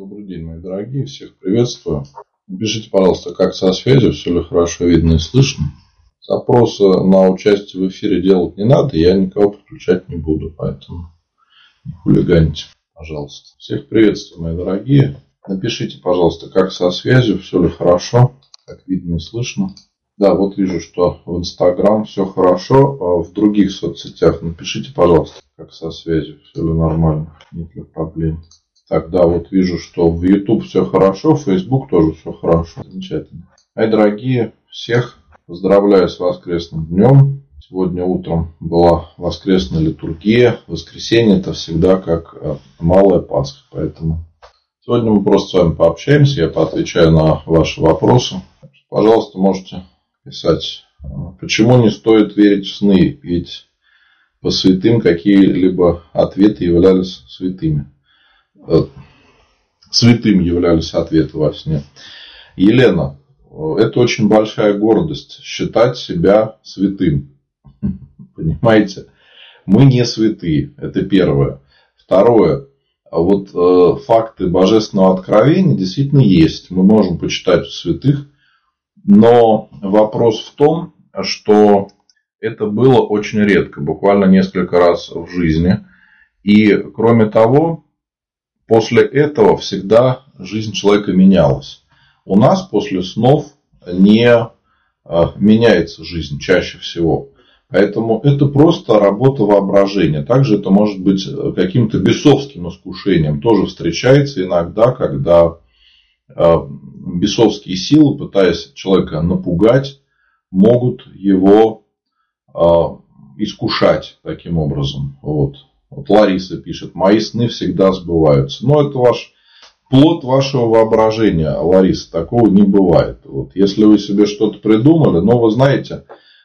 Добрый день, мои дорогие, всех приветствую. Напишите, пожалуйста, как со связью, все ли хорошо видно и слышно. Запросы на участие в эфире делать не надо, я никого подключать не буду, поэтому не хулиганите, пожалуйста. Всех приветствую, мои дорогие. Напишите, пожалуйста, как со связью, все ли хорошо, как видно и слышно. Да, вот вижу, что в Инстаграм все хорошо, а в других соцсетях напишите, пожалуйста, как со связью, все ли нормально, нет ли проблем. Так, да, вот вижу, что в YouTube все хорошо, в Facebook тоже все хорошо. Замечательно. Мои дорогие, всех поздравляю с воскресным днем. Сегодня утром была воскресная литургия. Воскресенье это всегда как э, малая Пасха. Поэтому сегодня мы просто с вами пообщаемся. Я поотвечаю на ваши вопросы. Пожалуйста, можете писать, э, почему не стоит верить в сны, ведь по святым какие-либо ответы являлись святыми. Э, святым являлись ответы во сне. Елена, это очень большая гордость считать себя святым. Понимаете? Мы не святые. Это первое. Второе. Вот э, факты божественного откровения действительно есть. Мы можем почитать святых. Но вопрос в том, что это было очень редко, буквально несколько раз в жизни. И кроме того, После этого всегда жизнь человека менялась. У нас после снов не а, меняется жизнь чаще всего. Поэтому это просто работа воображения. Также это может быть каким-то бесовским искушением. Тоже встречается иногда, когда а, бесовские силы, пытаясь человека напугать, могут его искушать таким образом. Вот. Вот Лариса пишет, мои сны всегда сбываются. Но это ваш плод вашего воображения, Лариса. Такого не бывает. Вот, если вы себе что-то придумали, но вы знаете,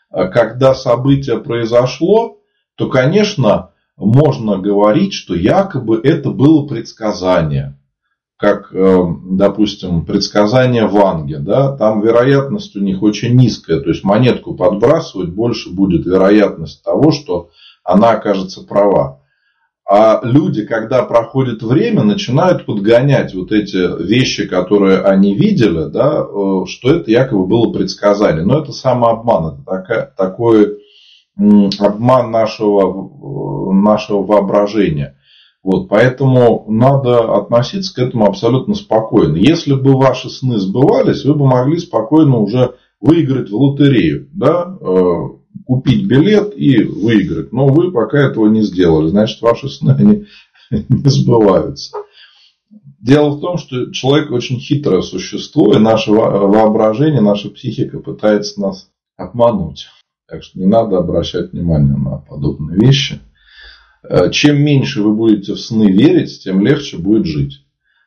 а когда событие произошло, то, конечно, можно говорить, что якобы это было предсказание. Как, эм, допустим, предсказание Ванге. Да? Там вероятность у них очень низкая. То есть монетку подбрасывать больше будет вероятность того, что она окажется права. А люди, когда проходит время, начинают подгонять вот эти вещи, которые они видели, да, э, что это якобы было предсказание. Но это самообман, это такая, такой обман нашего, нашего воображения. Вот, поэтому надо относиться к этому абсолютно спокойно. Если бы ваши сны сбывались, вы бы могли спокойно уже выиграть в лотерею. Да? Купить билет и выиграть. Но вы пока этого не сделали. Значит, ваши сны они не сбываются. Дело в том, что человек очень хитрое существо, и наше воображение, наша психика пытается нас обмануть. Так что не надо обращать внимание на подобные вещи. Э, чем меньше вы будете в сны верить, тем легче будет жить.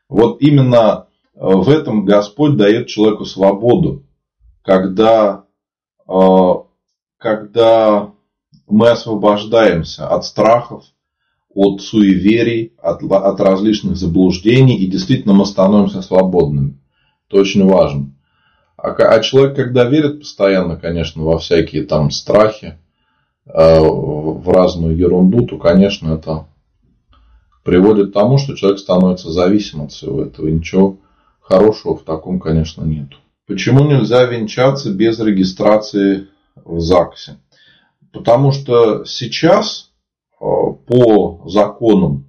Вот именно э, в этом Господь дает человеку свободу, когда э, когда мы освобождаемся от страхов, от суеверий, от, от различных заблуждений, и действительно мы становимся свободными. Это очень важно. А, а человек, когда верит постоянно, конечно, во всякие там страхи, э, в разную ерунду, то, конечно, это приводит к тому, что человек становится зависим от всего этого. И ничего хорошего в таком, конечно, нет. Почему нельзя венчаться без регистрации в ЗАГСе. Потому что сейчас э, по законам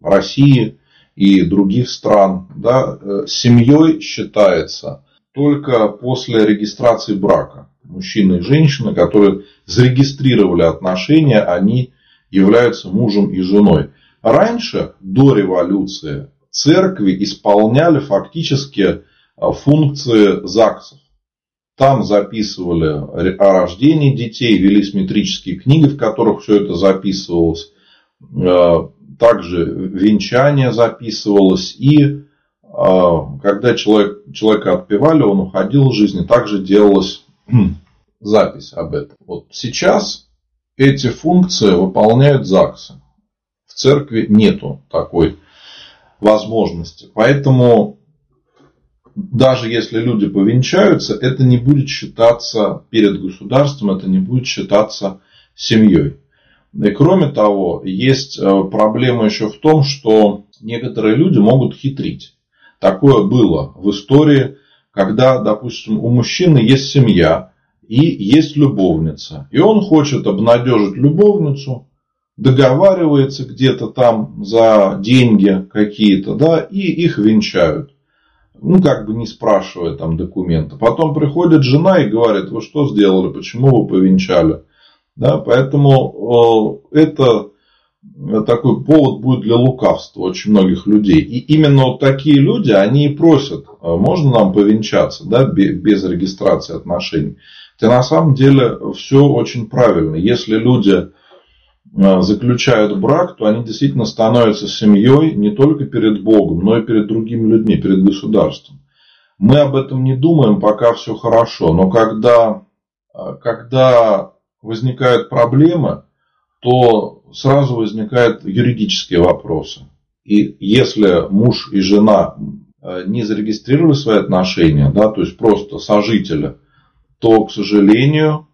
России и других стран да, э, семьей считается только после регистрации брака. Мужчина и женщина, которые зарегистрировали отношения, они являются мужем и женой. Раньше, до революции, церкви исполняли фактически э, функции ЗАГСов. Там записывали о рождении детей, велись метрические книги, в которых все это записывалось. Э, также венчание записывалось. И э, когда человек, человека отпевали, он уходил из жизни, также делалась запись об этом. Вот сейчас эти функции выполняют ЗАГСы. В церкви нету такой возможности. Поэтому даже если люди повенчаются, это не будет считаться перед государством, это не будет считаться семьей. И кроме того, есть э, проблема еще в том, что некоторые люди могут хитрить. Такое было в истории, когда, допустим, у мужчины есть семья и есть любовница. И он хочет обнадежить любовницу, договаривается где-то там за деньги какие-то, да, и их венчают. Ну, как бы не спрашивая там документы. Потом приходит жена и говорит, вы что сделали, почему вы повенчали? Да, поэтому э, это такой повод будет для лукавства очень многих людей. И именно вот такие люди, они и просят, «А можно нам повенчаться, да, без регистрации отношений. Хотя на самом деле все очень правильно. Если люди заключают брак, то они действительно становятся семьей не только перед Богом, но и перед другими людьми, перед государством. Мы об этом не думаем, пока все хорошо. Но когда, а, когда возникают проблемы, то сразу возникают юридические вопросы. И если муж и жена э, не зарегистрировали свои отношения, да, то есть просто сожители, то, к сожалению,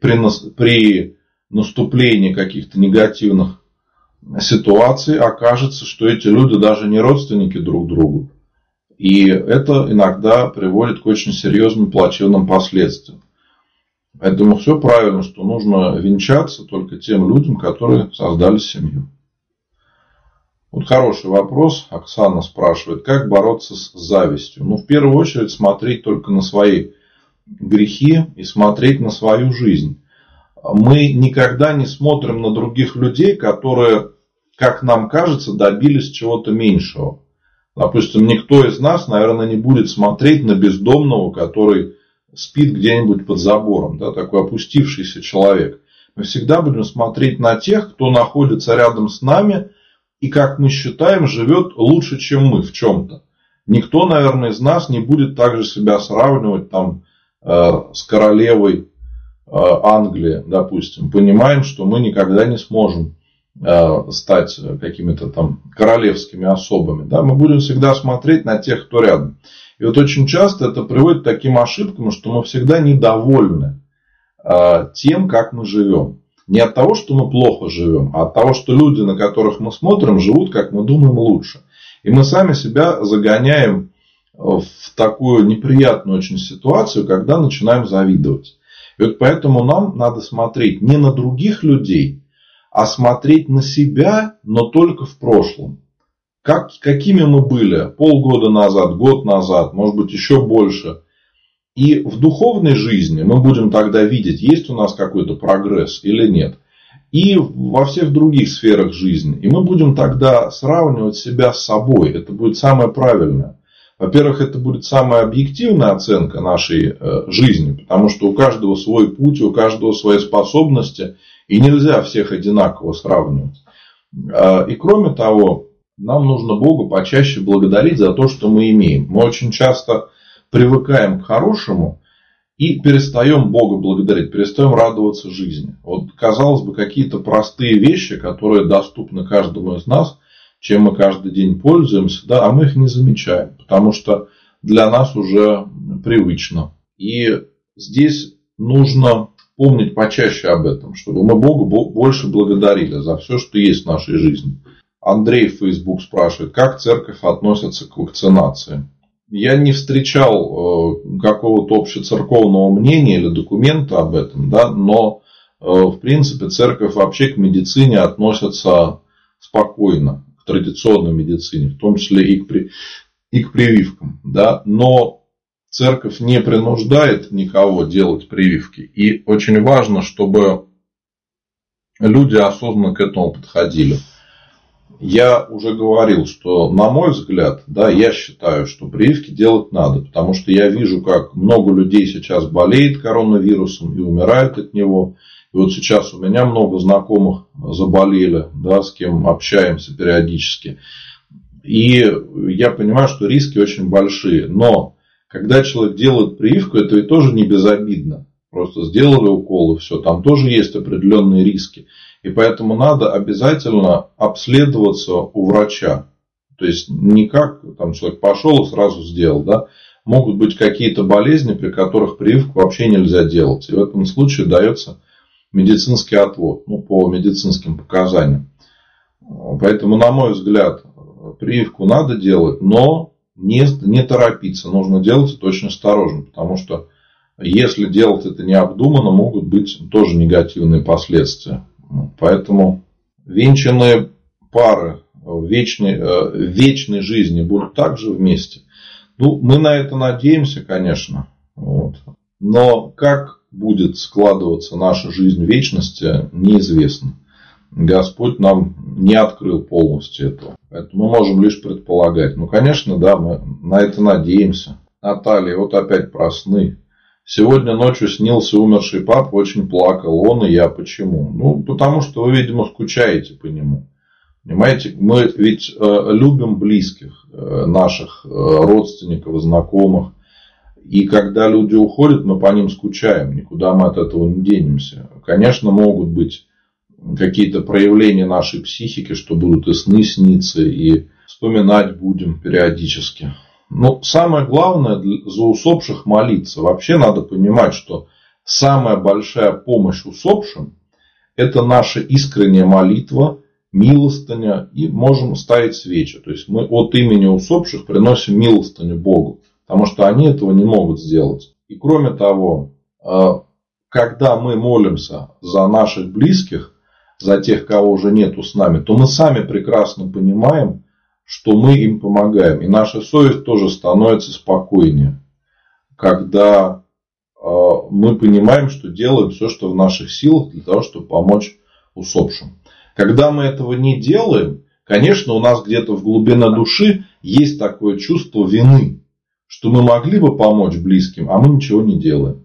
при, при наступлении каких-то негативных ситуаций окажется, что эти люди даже не родственники друг другу. И это иногда приводит к очень серьезным плачевным последствиям. Поэтому все правильно, что нужно венчаться только тем людям, которые создали семью. Вот хороший вопрос. Оксана спрашивает, как бороться с завистью? Ну, в первую очередь, смотреть только на свои грехи и смотреть на свою жизнь. Мы никогда не смотрим на других людей, которые, как нам кажется, добились чего-то меньшего. Допустим, никто из нас, наверное, не будет смотреть на бездомного, который спит где-нибудь под забором, да, такой опустившийся человек. Мы всегда будем смотреть на тех, кто находится рядом с нами и, как мы считаем, живет лучше, чем мы в чем-то. Никто, наверное, из нас не будет также себя сравнивать там, э, с королевой э, Англии, допустим. Понимаем, что мы никогда не сможем э, стать какими-то там королевскими особами. Да? Мы будем всегда смотреть на тех, кто рядом. И вот очень часто это приводит к таким ошибкам, что мы всегда недовольны а, тем, как мы живем. Не от того, что мы плохо живем, а от того, что люди, на которых мы смотрим, живут, как мы думаем, лучше. И мы сами себя загоняем в такую неприятную очень ситуацию, когда начинаем завидовать. И вот поэтому нам надо смотреть не на других людей, а смотреть на себя, но только в прошлом как, какими мы были полгода назад, год назад, может быть еще больше. И в духовной жизни мы будем тогда видеть, есть у нас какой-то прогресс или нет. И во всех других сферах жизни. И мы будем тогда сравнивать себя с собой. Это будет самое правильное. Во-первых, это будет самая объективная оценка нашей э, жизни, потому что у каждого свой путь, у каждого свои способности, и нельзя всех одинаково сравнивать. А, и кроме того, нам нужно Богу почаще благодарить за то, что мы имеем. Мы очень часто привыкаем к хорошему и перестаем Бога благодарить, перестаем радоваться жизни. Вот, казалось бы, какие-то простые вещи, которые доступны каждому из нас, чем мы каждый день пользуемся, да, а мы их не замечаем, потому что для нас уже привычно. И здесь нужно помнить почаще об этом, чтобы мы Богу больше благодарили за все, что есть в нашей жизни. Андрей в Facebook спрашивает, как церковь относится к вакцинации. Я не встречал э, какого-то общецерковного мнения или документа об этом, да, но э, в принципе церковь вообще к медицине относится спокойно, к традиционной медицине, в том числе и к, при, и к прививкам. Да, но церковь не принуждает никого делать прививки. И очень важно, чтобы люди осознанно к этому подходили я уже говорил, что на мой взгляд, да, я считаю, что прививки делать надо, потому что я вижу, как много людей сейчас болеет коронавирусом и умирает от него. И вот сейчас у меня много знакомых заболели, да, с кем общаемся периодически. И я понимаю, что риски очень большие. Но когда человек делает прививку, это ведь тоже не безобидно. Просто сделали укол и все. Там тоже есть определенные риски. И поэтому надо обязательно обследоваться у врача. То есть не как там человек пошел и сразу сделал, да. Могут быть какие-то болезни, при которых прививку вообще нельзя делать. И в этом случае дается медицинский отвод, ну, по медицинским показаниям. Поэтому, на мой взгляд, прививку надо делать, но не, не торопиться. Нужно делать это очень осторожно, потому что если делать это необдуманно, могут быть тоже негативные последствия. Поэтому венчанные пары в вечной, в вечной жизни будут также вместе. Ну, мы на это надеемся, конечно. Вот. Но как будет складываться наша жизнь вечности, неизвестно. Господь нам не открыл полностью этого. Поэтому мы можем лишь предполагать. Ну, конечно, да, мы на это надеемся. Наталья, вот опять про сны. Сегодня ночью снился умерший папа, очень плакал. Он и я. Почему? Ну, потому что вы, видимо, скучаете по нему. Понимаете, мы ведь э, любим близких э, наших э, родственников, знакомых. И когда люди уходят, мы по ним скучаем. Никуда мы от этого не денемся. Конечно, могут быть какие-то проявления нашей психики, что будут и сны сниться, и вспоминать будем периодически. Но самое главное за усопших молиться. Вообще надо понимать, что самая большая помощь усопшим – это наша искренняя молитва, милостыня и можем ставить свечи. То есть мы от имени усопших приносим милостыню Богу, потому что они этого не могут сделать. И кроме того, а, когда мы молимся за наших близких, за тех, кого уже нету с нами, то мы сами прекрасно понимаем, что мы им помогаем. И наша совесть тоже становится спокойнее, когда э, мы понимаем, что делаем все, что в наших силах для того, чтобы помочь усопшим. Когда мы этого не делаем, конечно, у нас где-то в глубине души есть такое чувство вины, что мы могли бы помочь близким, а мы ничего не делаем.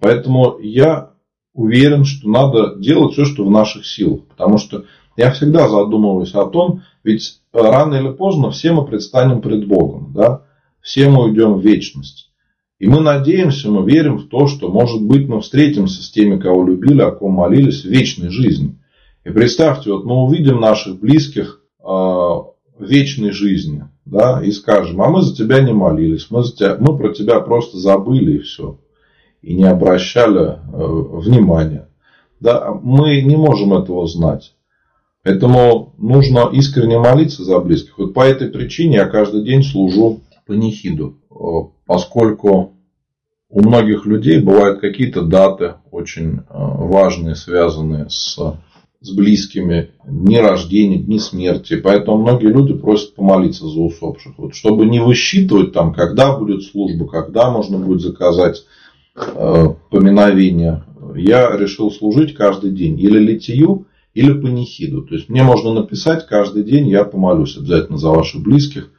Поэтому я уверен, что надо делать все, что в наших силах. Потому что я всегда задумываюсь о том, ведь рано или поздно все мы предстанем пред Богом. Да? Все мы уйдем в вечность. И мы надеемся, мы верим в то, что, может быть, мы встретимся с теми, кого любили, о ком молились, в вечной жизни. И представьте, вот мы увидим наших близких э, в вечной жизни, да, и скажем, а мы за тебя не молились, мы, за тебя, мы про тебя просто забыли и все и не обращали э, внимания. Да, мы не можем этого знать. Поэтому нужно искренне молиться за близких. Вот по этой причине я каждый день служу панихиду. Э, поскольку у многих людей бывают какие-то даты очень э, важные, связанные с, с близкими, дни рождения, дни смерти. Поэтому многие люди просят помолиться за усопших. Вот, чтобы не высчитывать там, когда будет служба, когда можно будет заказать Э, поминовения, я решил служить каждый день или литию, или панихиду. То есть мне можно написать каждый день, я помолюсь обязательно за ваших близких.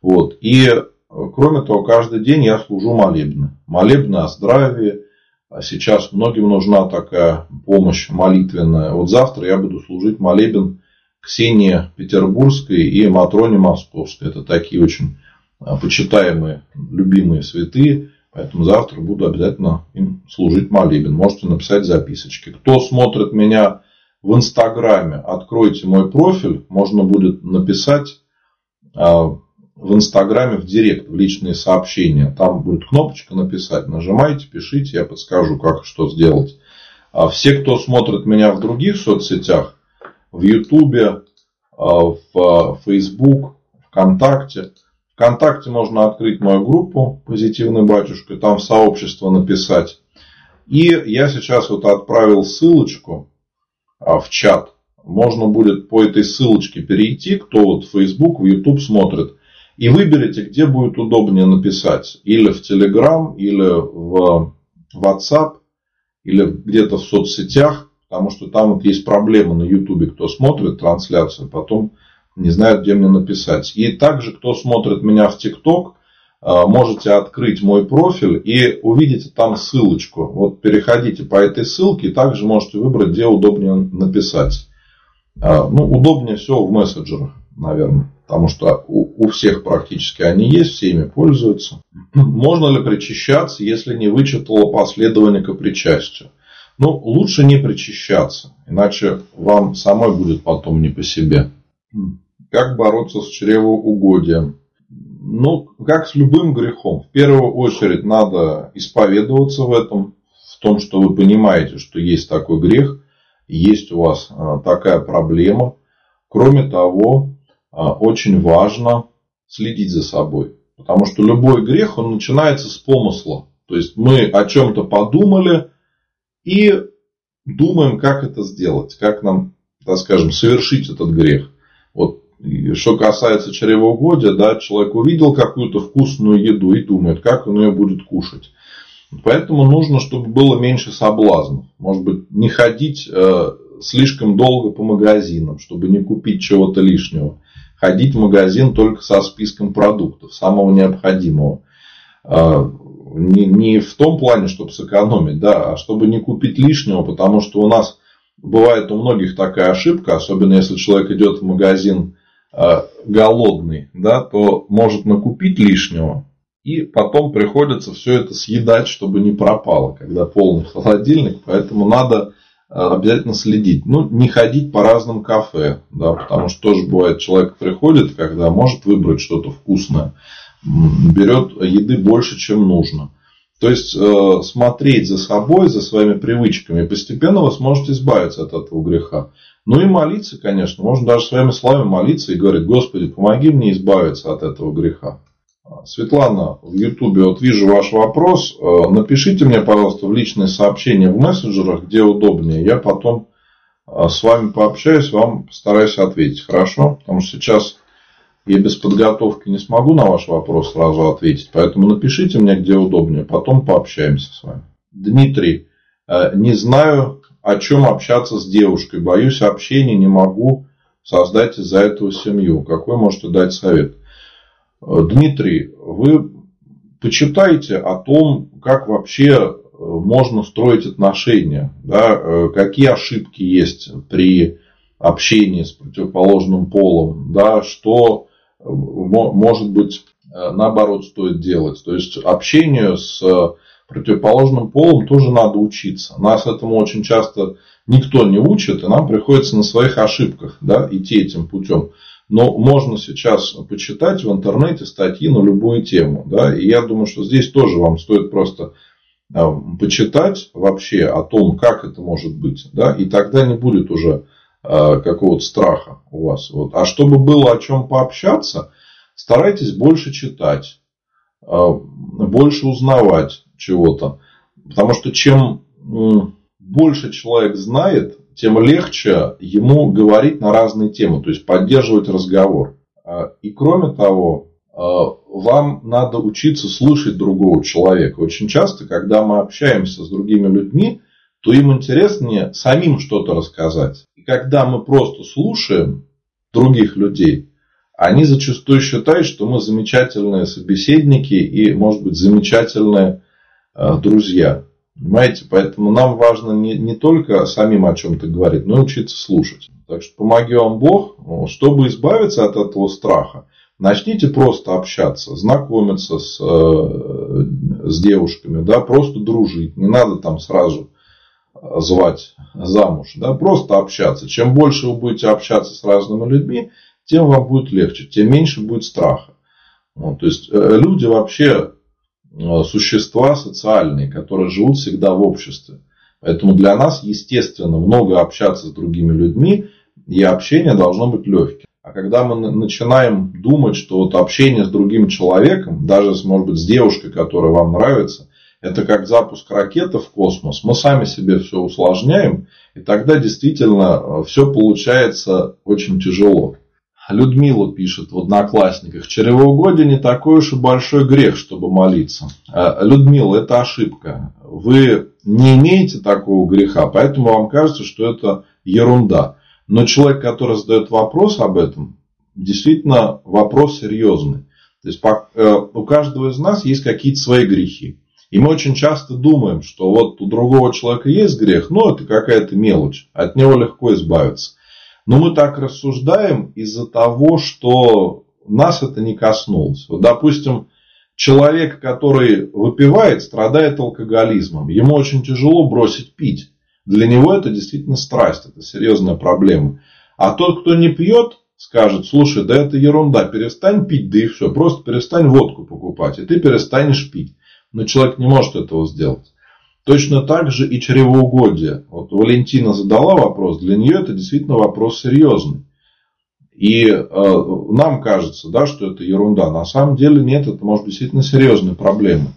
Вот. И э, кроме того, каждый день я служу молебны. Молебны о здравии. А сейчас многим нужна такая помощь молитвенная. Вот завтра я буду служить молебен Ксении Петербургской и Матроне Московской. Это такие очень э, почитаемые, любимые святые. Поэтому завтра буду обязательно им служить молебен. Можете написать записочки. Кто смотрит меня в Инстаграме, откройте мой профиль. Можно будет написать а, в Инстаграме в директ, в личные сообщения. Там будет кнопочка написать. Нажимайте, пишите, я подскажу, как что сделать. А все, кто смотрит меня в других соцсетях, в Ютубе, а, в Facebook, ВКонтакте – ВКонтакте можно открыть мою группу «Позитивный батюшка», там в сообщество написать. И я сейчас вот отправил ссылочку а, в чат. Можно будет по этой ссылочке перейти, кто вот в Facebook, в YouTube смотрит. И выберите, где будет удобнее написать. Или в Telegram, или в WhatsApp, или где-то в соцсетях. Потому что там вот есть проблема на YouTube, кто смотрит трансляцию. Потом не знают, где мне написать. И также, кто смотрит меня в ТикТок, а, можете открыть мой профиль и увидите там ссылочку. Вот переходите по этой ссылке и также можете выбрать, где удобнее написать. А, ну, удобнее всего в мессенджерах, наверное. Потому что у, всех практически они есть, все ими пользуются. Можно ли причащаться, если не вычитала последование к причастию? Ну, лучше не причащаться, иначе вам самой будет потом не по себе. Как бороться с чревоугодием? Ну, как с любым грехом. В первую очередь надо исповедоваться в этом, в том, что вы понимаете, что есть такой грех, есть у вас а, такая проблема. Кроме того, очень важно следить за собой. Потому что любой грех, он начинается с помысла. То есть мы о чем-то подумали и думаем, как это сделать, как нам, так скажем, совершить этот грех. Вот что касается чревоугодия, да, человек увидел какую-то вкусную еду и думает, как он ее будет кушать. Поэтому нужно, чтобы было меньше соблазнов. Может быть, не ходить э, слишком долго по магазинам, чтобы не купить чего-то лишнего. Ходить в магазин только со списком продуктов, самого необходимого. Э, не, не в том плане, чтобы сэкономить, да, а чтобы не купить лишнего, потому что у нас бывает у многих такая ошибка, особенно если человек идет в магазин э, голодный, да, то может накупить лишнего, и потом приходится все это съедать, чтобы не пропало, когда полный холодильник. Поэтому надо обязательно следить. Ну, не ходить по разным кафе, да, потому что тоже бывает, человек приходит, когда может выбрать что-то вкусное, берет еды больше, чем нужно. То есть э, смотреть за собой, за своими привычками, постепенно вы сможете избавиться от этого греха. Ну и молиться, конечно. Можно даже своими словами молиться и говорить, Господи, помоги мне избавиться от этого греха. Светлана, в Ютубе вот вижу ваш вопрос. Э, напишите мне, пожалуйста, в личные сообщения в мессенджерах, где удобнее. Я потом э, с вами пообщаюсь, вам постараюсь ответить. Хорошо? Потому что сейчас я без подготовки не смогу на ваш вопрос сразу ответить. Поэтому напишите мне, где удобнее. Потом пообщаемся с вами. Дмитрий, э, не знаю, о чем общаться с девушкой. Боюсь общения, не могу создать из-за этого семью. Какой можете дать совет? Э, Дмитрий, вы почитайте о том, как вообще э, можно строить отношения, да, э, какие ошибки есть при общении с противоположным полом, да, что может быть наоборот стоит делать. То есть общению с противоположным полом тоже надо учиться. Нас этому очень часто никто не учит, и нам приходится на своих ошибках да, идти этим путем. Но можно сейчас почитать в интернете статьи на любую тему. Да? И я думаю, что здесь тоже вам стоит просто а, почитать вообще о том, как это может быть. Да? И тогда не будет уже а, какого-то страха у вас. Вот. А чтобы было о чем пообщаться, старайтесь больше читать, а, больше узнавать чего-то. Потому что чем больше человек знает, тем легче ему говорить на разные темы, то есть поддерживать разговор. А, и кроме того, а, вам надо учиться слушать другого человека. Очень часто, когда мы общаемся с другими людьми, то им интереснее самим что-то рассказать. И когда мы просто слушаем других людей, они зачастую считают, что мы замечательные собеседники и, может быть, замечательные а, друзья. Понимаете, поэтому нам важно не, не только самим о чем-то говорить, но и учиться слушать. Так что помоги вам Бог, чтобы избавиться от этого страха. Начните просто общаться, знакомиться с, э, с девушками, да, просто дружить. Не надо там сразу звать замуж, да, просто общаться. Чем больше вы будете общаться с разными людьми, тем вам будет легче, тем меньше будет страха. Вот, то есть э, люди вообще существа социальные, которые живут всегда в обществе. Поэтому для нас, естественно, много общаться с другими людьми, и общение должно быть легким. А когда мы начинаем думать, что вот общение с другим человеком, даже, может быть, с девушкой, которая вам нравится, это как запуск ракеты в космос, мы сами себе все усложняем, и тогда действительно э, все получается очень тяжело. Людмила пишет в Одноклассниках. Чревоугодие не такой уж и большой грех, чтобы молиться. Э, Людмила, это ошибка. Вы не имеете такого греха, поэтому вам кажется, что это ерунда. Но человек, который задает вопрос об этом, действительно вопрос серьезный. То есть э, у каждого из нас есть какие-то свои грехи. И мы очень часто думаем, что вот у другого человека есть грех, но это какая-то мелочь, от него легко избавиться. Но мы так рассуждаем из-за того, что нас это не коснулось. Вот, допустим, человек, который выпивает, страдает алкоголизмом. Ему очень тяжело бросить пить. Для него это действительно страсть, это серьезная проблема. А тот, кто не пьет, скажет, слушай, да это ерунда, перестань пить, да и все, просто перестань водку покупать, и ты перестанешь пить. Но человек не может этого сделать. Точно так же и чревоугодие. Вот Валентина задала вопрос, для нее это действительно вопрос серьезный. И э, нам кажется, да, что это ерунда. На самом деле нет, это может быть действительно серьезная проблема.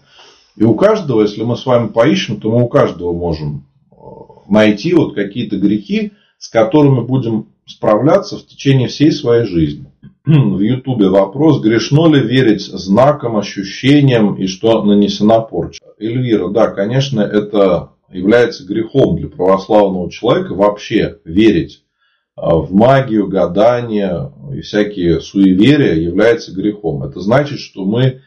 И у каждого, если мы с вами поищем, то мы у каждого можем э, найти вот какие-то грехи, с которыми будем справляться в течение всей своей жизни. В Ютубе вопрос, грешно ли верить знакам, ощущениям и что нанесена порча. Эльвира, да, конечно, это является грехом для православного человека вообще верить а, в магию, гадание и всякие суеверия является грехом. Это значит, что мы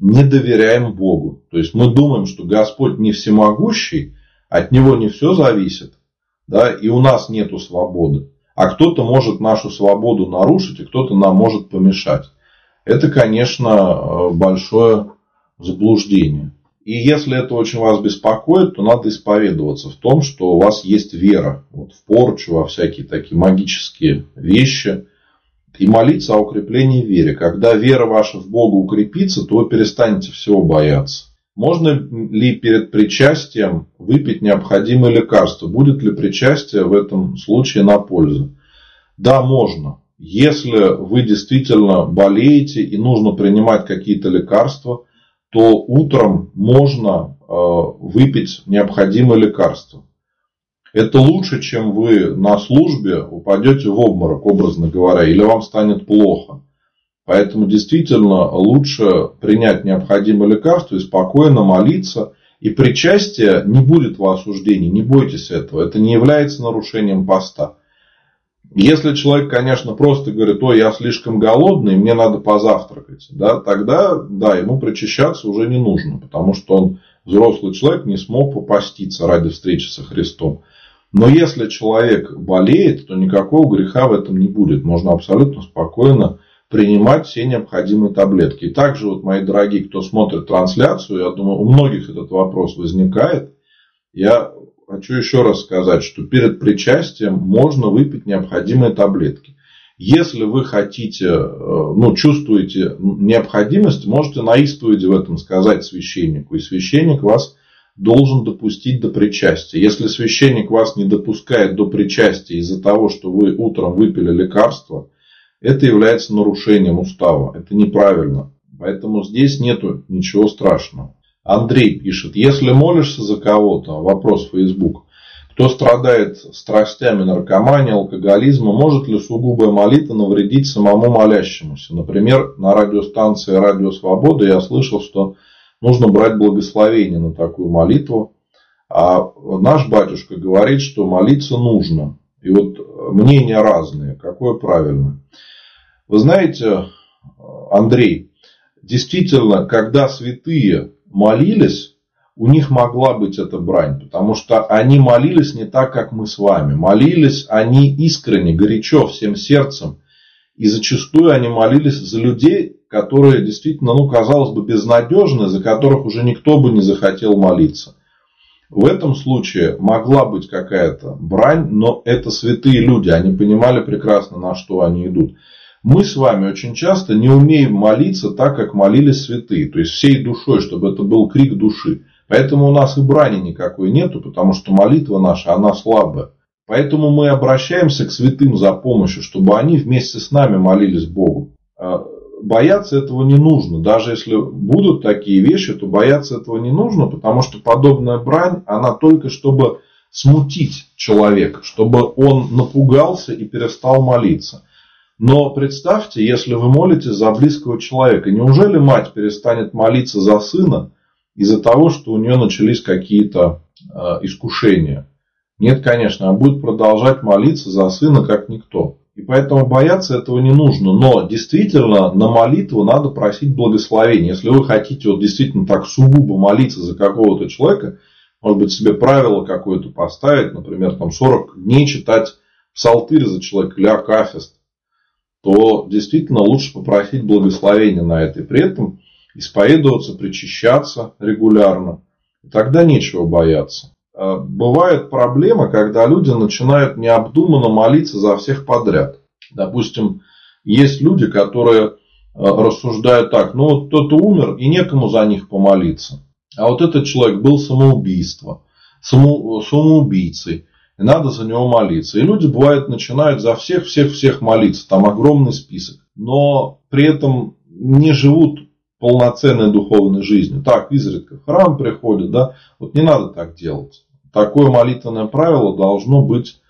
не доверяем Богу. То есть мы думаем, что Господь не всемогущий, от Него не все зависит, да, и у нас нет свободы. А кто-то может нашу свободу нарушить, и кто-то нам может помешать. Это, конечно, большое заблуждение. И если это очень вас беспокоит, то надо исповедоваться в том, что у вас есть вера вот, в порчу, во всякие такие магические вещи. И молиться о укреплении веры. Когда вера ваша в Бога укрепится, то вы перестанете всего бояться. Можно ли перед причастием выпить необходимое лекарство? Будет ли причастие в этом случае на пользу? Да, можно. Если вы действительно болеете и нужно принимать какие-то лекарства, то утром можно э, выпить необходимое лекарство. Это лучше, чем вы на службе упадете в обморок, образно говоря, или вам станет плохо. Поэтому действительно лучше принять необходимое лекарство и спокойно молиться. И причастие не будет в осуждении, не бойтесь этого. Это не является нарушением поста. Если человек, конечно, просто говорит, ой, я слишком голодный, мне надо позавтракать, да, тогда, да, ему причащаться уже не нужно, потому что он взрослый человек не смог попаститься ради встречи со Христом. Но если человек болеет, то никакого греха в этом не будет. Можно абсолютно спокойно принимать все необходимые таблетки. И также, вот, мои дорогие, кто смотрит трансляцию, я думаю, у многих этот вопрос возникает. Я хочу еще раз сказать, что перед причастием можно выпить необходимые таблетки. Если вы хотите, э, ну, чувствуете необходимость, можете на исповеди в этом сказать священнику. И священник вас должен допустить до причастия. Если священник вас не допускает до причастия из-за того, что вы утром выпили лекарство, это является нарушением устава. Это неправильно. Поэтому здесь нету ничего страшного. Андрей пишет, если молишься за кого-то, вопрос в Facebook, кто страдает страстями наркомании, алкоголизма, может ли сугубая молитва навредить самому молящемуся? Например, на радиостанции «Радио Свобода» я слышал, что нужно брать благословение на такую молитву. А наш батюшка говорит, что молиться нужно. И вот мнения разные. Какое правильно? Вы знаете, Андрей, действительно, когда святые молились, у них могла быть эта брань, потому что они молились не так, как мы с вами. Молились они искренне, горячо, всем сердцем. И зачастую они молились за людей, которые действительно, ну, казалось бы, безнадежны, за которых уже никто бы не захотел молиться. В этом случае могла быть какая-то брань, но это святые люди, они понимали прекрасно, на что они идут. Мы с вами очень часто не умеем молиться так, как молились святые. То есть всей душой, чтобы это был крик души. Поэтому у нас и брани никакой нету, потому что молитва наша, она слабая. Поэтому мы обращаемся к святым за помощью, чтобы они вместе с нами молились Богу. А, бояться этого не нужно. Даже если будут такие вещи, то бояться этого не нужно, потому что подобная брань, она только чтобы смутить человека, чтобы он напугался и перестал молиться. Но представьте, если вы молитесь за близкого человека, неужели мать перестанет молиться за сына из-за того, что у нее начались какие-то э, искушения? Нет, конечно, она будет продолжать молиться за сына как никто. И поэтому бояться этого не нужно. Но действительно на молитву надо просить благословения. Если вы хотите вот действительно так сугубо молиться за какого-то человека, может быть себе правило какое-то поставить, например, там 40 дней читать псалтырь за человека или акафист то действительно лучше попросить благословения на это. И при этом исповедоваться, причащаться регулярно. И тогда нечего бояться. А бывает проблема, когда люди начинают необдуманно молиться за всех подряд. Допустим, есть люди, которые а, рассуждают так, ну вот кто-то умер и некому за них помолиться. А вот этот человек был самоубийство, само, самоубийцей. И надо за него молиться. И люди, бывает, начинают за всех-всех-всех молиться. Там огромный список. Но при этом не живут полноценной духовной жизнью. Так, изредка в храм приходят, да. Вот не надо так делать. Такое молитвенное правило должно быть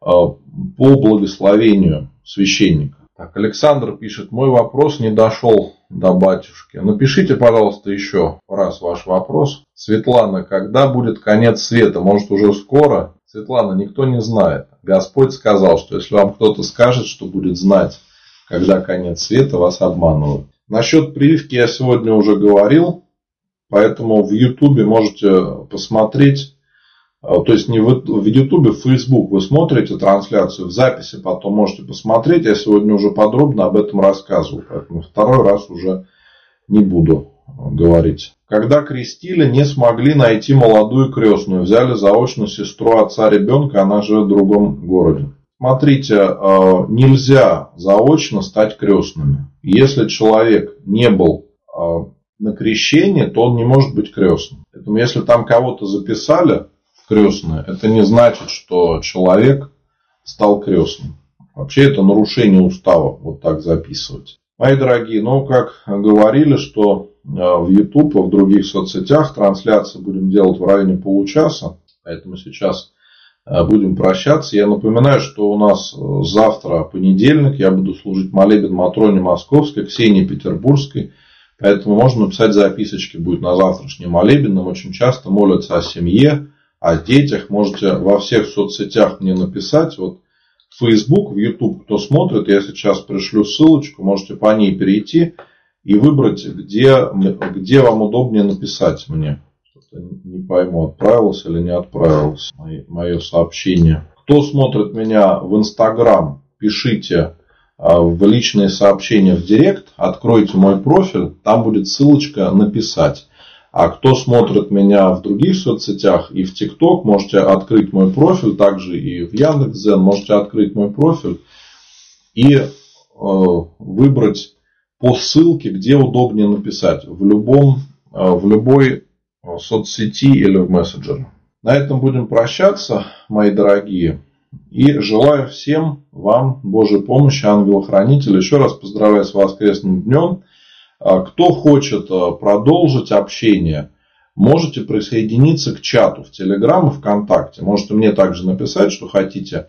а, по благословению священника. Так, Александр пишет, мой вопрос не дошел до батюшки. Напишите, пожалуйста, еще раз ваш вопрос. Светлана, когда будет конец света? Может уже скоро? Светлана, никто не знает. Господь сказал, что если вам кто-то скажет, что будет знать, когда конец света, вас обманывают. Насчет прививки я сегодня уже говорил, поэтому в Ютубе можете посмотреть а, то есть не в, в YouTube, в Facebook вы смотрите трансляцию, в записи потом можете посмотреть. Я сегодня уже подробно об этом рассказывал, поэтому второй раз уже не буду говорить. Когда крестили, не смогли найти молодую крестную. Взяли заочно сестру отца ребенка, она живет в другом городе. Смотрите, а, нельзя заочно стать крестными. Если человек не был а, на крещении, то он не может быть крестным. Поэтому если там кого-то записали, крестное, это не значит, что человек стал крестным. Вообще это нарушение устава, вот так записывать. Мои дорогие, ну как говорили, что э, в YouTube в других соцсетях трансляции будем делать в районе получаса, поэтому сейчас э, будем прощаться. Я напоминаю, что у нас э, завтра понедельник, я буду служить молебен Матроне Московской, Ксении Петербургской, поэтому можно написать записочки будет на завтрашний молебен. Нам очень часто молятся о семье, о детях. Можете во всех соцсетях мне написать. Вот в Facebook, в YouTube, кто смотрит, я сейчас пришлю ссылочку, можете по ней перейти и выбрать, где, где вам удобнее написать мне. Не пойму, отправилось или не отправилось мое сообщение. Кто смотрит меня в Инстаграм, пишите а, в личные сообщения в Директ, откройте мой профиль, там будет ссылочка «Написать». А кто смотрит меня в других соцсетях и в ТикТок, можете открыть мой профиль, также и в Яндекс.Зен, можете открыть мой профиль и э, выбрать по ссылке, где удобнее написать, в, любом, э, в любой э, соцсети или в мессенджере. На этом будем прощаться, мои дорогие. И желаю всем вам Божьей помощи, ангела-хранителя. Еще раз поздравляю с воскресным днем. А кто хочет продолжить общение, можете присоединиться к чату в Телеграм и ВКонтакте. Можете мне также написать, что хотите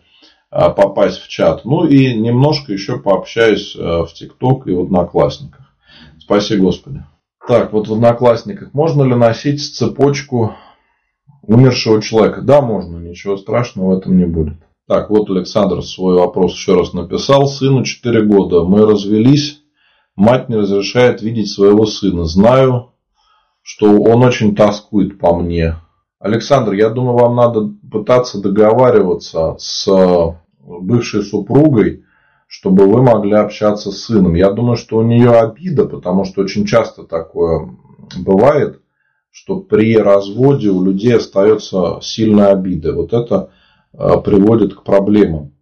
попасть в чат. Ну и немножко еще пообщаюсь в ТикТок и в Одноклассниках. Спаси Господи. Так, вот в Одноклассниках можно ли носить цепочку умершего человека? Да, можно, ничего страшного в этом не будет. Так, вот Александр свой вопрос еще раз написал. Сыну 4 года. Мы развелись Мать не разрешает видеть своего сына. Знаю, что он очень тоскует по мне. Александр, я думаю, вам надо пытаться договариваться с бывшей супругой, чтобы вы могли общаться с сыном. Я думаю, что у нее обида, потому что очень часто такое бывает, что при разводе у людей остается сильная обида. Вот это э, приводит к проблемам.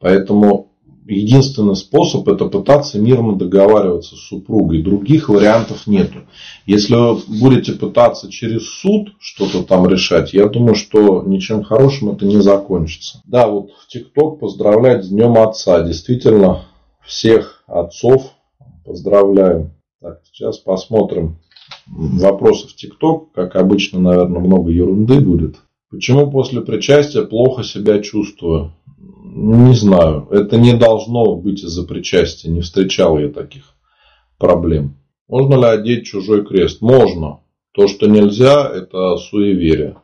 Поэтому единственный способ это пытаться мирно договариваться с супругой. Других вариантов нету. Если вы будете пытаться через суд что-то там решать, я думаю, что ничем хорошим это не закончится. Да, вот в ТикТок поздравлять с Днем Отца. Действительно, всех отцов поздравляю. Так, сейчас посмотрим вопросы в ТикТок. Как обычно, наверное, много ерунды будет. Почему после причастия плохо себя чувствую? Не знаю. Это не должно быть из-за причастия. Не встречал я таких проблем. Можно ли одеть чужой крест? Можно. То, что нельзя, это суеверие.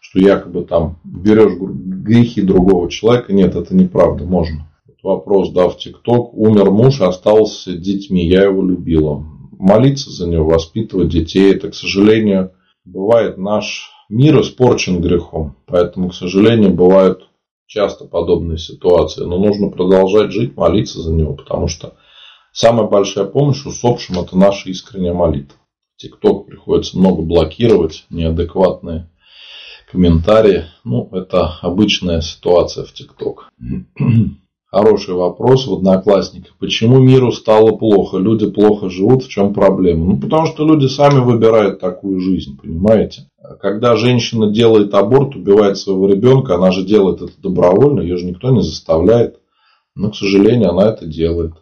Что якобы там берешь грехи другого человека. Нет, это неправда. Можно. Вопрос, да, в ТикТок. Умер муж, остался с детьми. Я его любила. Молиться за него, воспитывать детей. Это, к сожалению, бывает наш мир испорчен грехом. Поэтому, к сожалению, бывают часто подобные ситуации, но нужно продолжать жить, молиться за него, потому что самая большая помощь усопшим – это наша искренняя молитва. ТикТок приходится много блокировать, неадекватные комментарии. Ну, это обычная ситуация в ТикТок. Хороший вопрос в Одноклассниках. Почему миру стало плохо? Люди плохо живут, в чем проблема? Ну, потому что люди сами выбирают такую жизнь, понимаете? Когда женщина делает аборт, убивает своего ребенка, она же делает это добровольно, ее же никто не заставляет. Но, к сожалению, она это делает.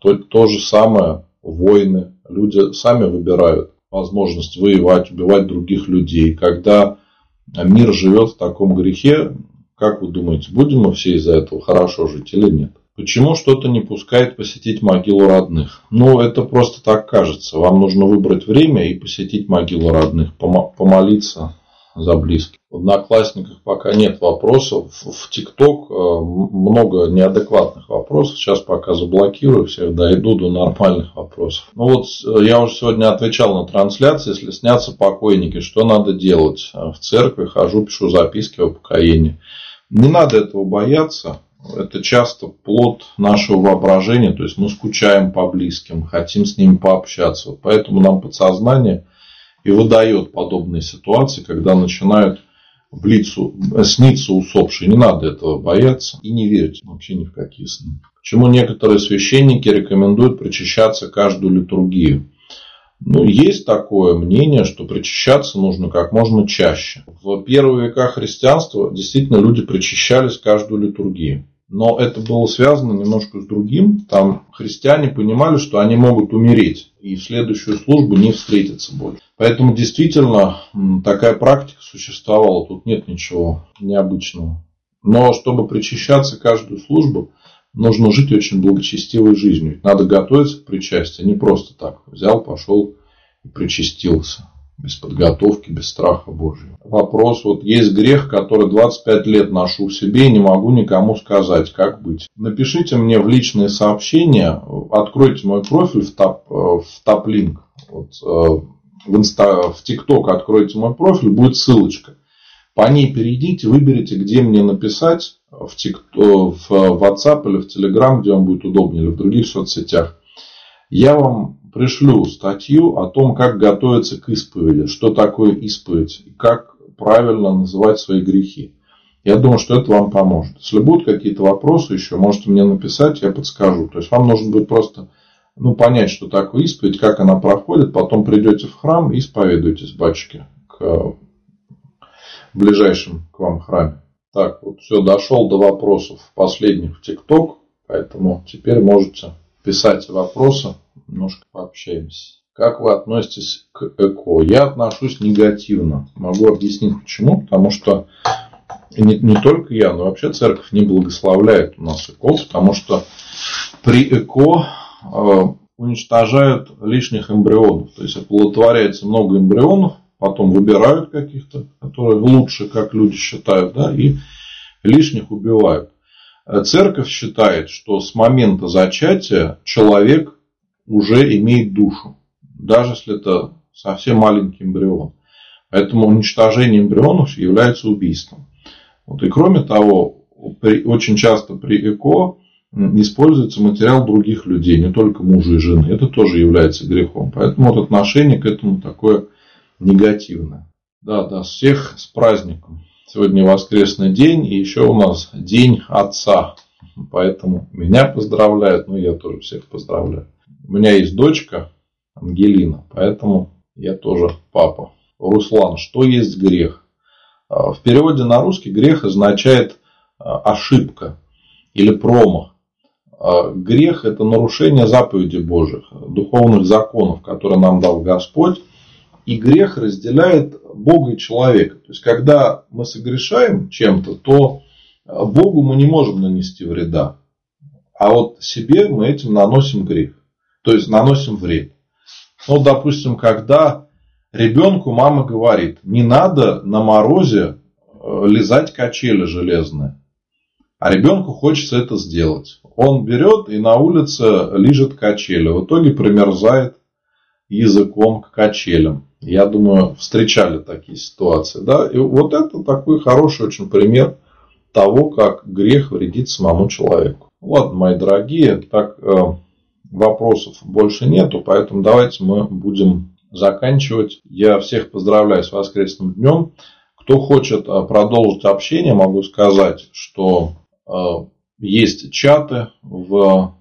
То, то же самое войны. Люди сами выбирают возможность воевать, убивать других людей. Когда мир живет в таком грехе, как вы думаете, будем мы все из-за этого хорошо жить или нет? Почему что-то не пускает посетить могилу родных? Ну, это просто так кажется. Вам нужно выбрать время и посетить могилу родных, помолиться за близких. В Одноклассниках пока нет вопросов. В ТикТок э, много неадекватных вопросов. Сейчас пока заблокирую всех, дойду до нормальных вопросов. Ну вот э, я уже сегодня отвечал на трансляции. Если снятся покойники, что надо делать? Э, в церкви хожу, пишу записки о покоении. Не надо этого бояться это часто плод нашего воображения, то есть мы скучаем по близким, хотим с ними пообщаться. Поэтому нам подсознание и выдает подобные ситуации, когда начинают в лицу, сниться усопшие. Не надо этого бояться и не верить вообще ни в какие сны. Почему некоторые священники рекомендуют причащаться каждую литургию? Ну, есть такое мнение, что причащаться нужно как можно чаще. В первые века христианства действительно люди причащались каждую литургию. Но это было связано немножко с другим. Там христиане понимали, что они могут умереть и в следующую службу не встретиться больше. Поэтому действительно такая практика существовала. Тут нет ничего необычного. Но чтобы причащаться каждую службу, нужно жить очень благочестивой жизнью. Надо готовиться к причастию, не просто так. Взял, пошел и причастился. Без подготовки, без страха Божьего. Вопрос, вот есть грех, который 25 лет ношу в себе и не могу никому сказать, как быть. Напишите мне в личные сообщения, откройте мой профиль в, топ, в топлинк, вот, э, в, инста, в ТикТок откройте мой профиль, будет ссылочка. По ней перейдите, выберите, где мне написать, в, TikTok, в WhatsApp или в Telegram, где вам будет удобнее, или в других соцсетях. Я вам пришлю статью о том, как готовиться к исповеди, что такое исповедь, и как правильно называть свои грехи. Я думаю, что это вам поможет. Если будут какие-то вопросы еще, можете мне написать, я подскажу. То есть вам нужно будет просто ну, понять, что такое исповедь, как она проходит, потом придете в храм и исповедуйтесь, батюшки, к ближайшим к вам храме. Так, вот все, дошел до вопросов последних в ТикТок, поэтому теперь можете писать вопросы, немножко пообщаемся. Как вы относитесь к ЭКО? Я отношусь негативно. Могу объяснить почему. Потому что не, не только я, но вообще церковь не благословляет у нас ЭКО, потому что при ЭКО э, уничтожают лишних эмбрионов. То есть оплодотворяется много эмбрионов, потом выбирают каких-то, которые лучше, как люди считают, да, и лишних убивают. Церковь считает, что с момента зачатия человек уже имеет душу, даже если это совсем маленький эмбрион. Поэтому уничтожение эмбрионов является убийством. Вот. И кроме того, при, очень часто при ЭКО используется материал других людей, не только мужа и жены. Это тоже является грехом. Поэтому вот отношение к этому такое негативное. Да, да, всех с праздником. Сегодня воскресный день, и еще у нас День Отца. Поэтому меня поздравляют, ну я тоже всех поздравляю. У меня есть дочка Ангелина, поэтому я тоже папа. Руслан, что есть грех? А, в переводе на русский грех означает а, ошибка или промах. А, грех – это нарушение заповедей Божьих, духовных законов, которые нам дал Господь. И грех разделяет Бога и человека. То есть, когда мы согрешаем чем-то, то Богу мы не можем нанести вреда. А вот себе мы этим наносим грех. То есть наносим вред. Ну, допустим, когда ребенку мама говорит, не надо на морозе э, лизать качели железные. А ребенку хочется это сделать. Он берет и на улице лижет качели. В итоге примерзает языком к качелям. Я думаю, встречали такие ситуации. Да? И вот это такой хороший очень пример того, как грех вредит самому человеку. Ладно, мои дорогие, так э, вопросов больше нету, поэтому давайте мы будем заканчивать. Я всех поздравляю с воскресным днем. Кто хочет э, продолжить общение, могу сказать, что э, есть чаты в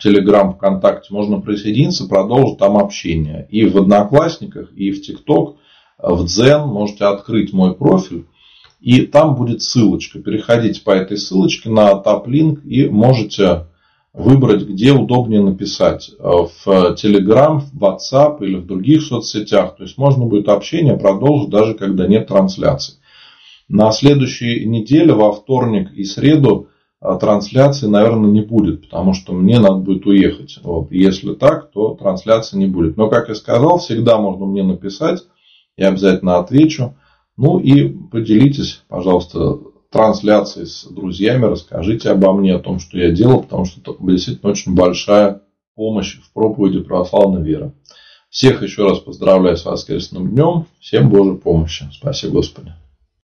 Телеграм, ВКонтакте, можно присоединиться, продолжить там общение. И в Одноклассниках, и в ТикТок в Дзен, можете открыть мой профиль. И там будет ссылочка. Переходите по этой ссылочке на TapLink и можете выбрать, где удобнее написать. В Telegram, в WhatsApp или в других соцсетях. То есть можно будет общение продолжить даже когда нет трансляции. На следующей неделе, во вторник и среду, трансляции, наверное, не будет, потому что мне надо будет уехать. Вот. Если так, то трансляции не будет. Но, как я сказал, всегда можно мне написать, я обязательно отвечу. Ну и поделитесь, пожалуйста, трансляцией с друзьями, расскажите обо мне, о том, что я делал, потому что это действительно очень большая помощь в проповеди православной веры. Всех еще раз поздравляю с воскресным днем. Всем Божьей помощи. Спасибо, Господи.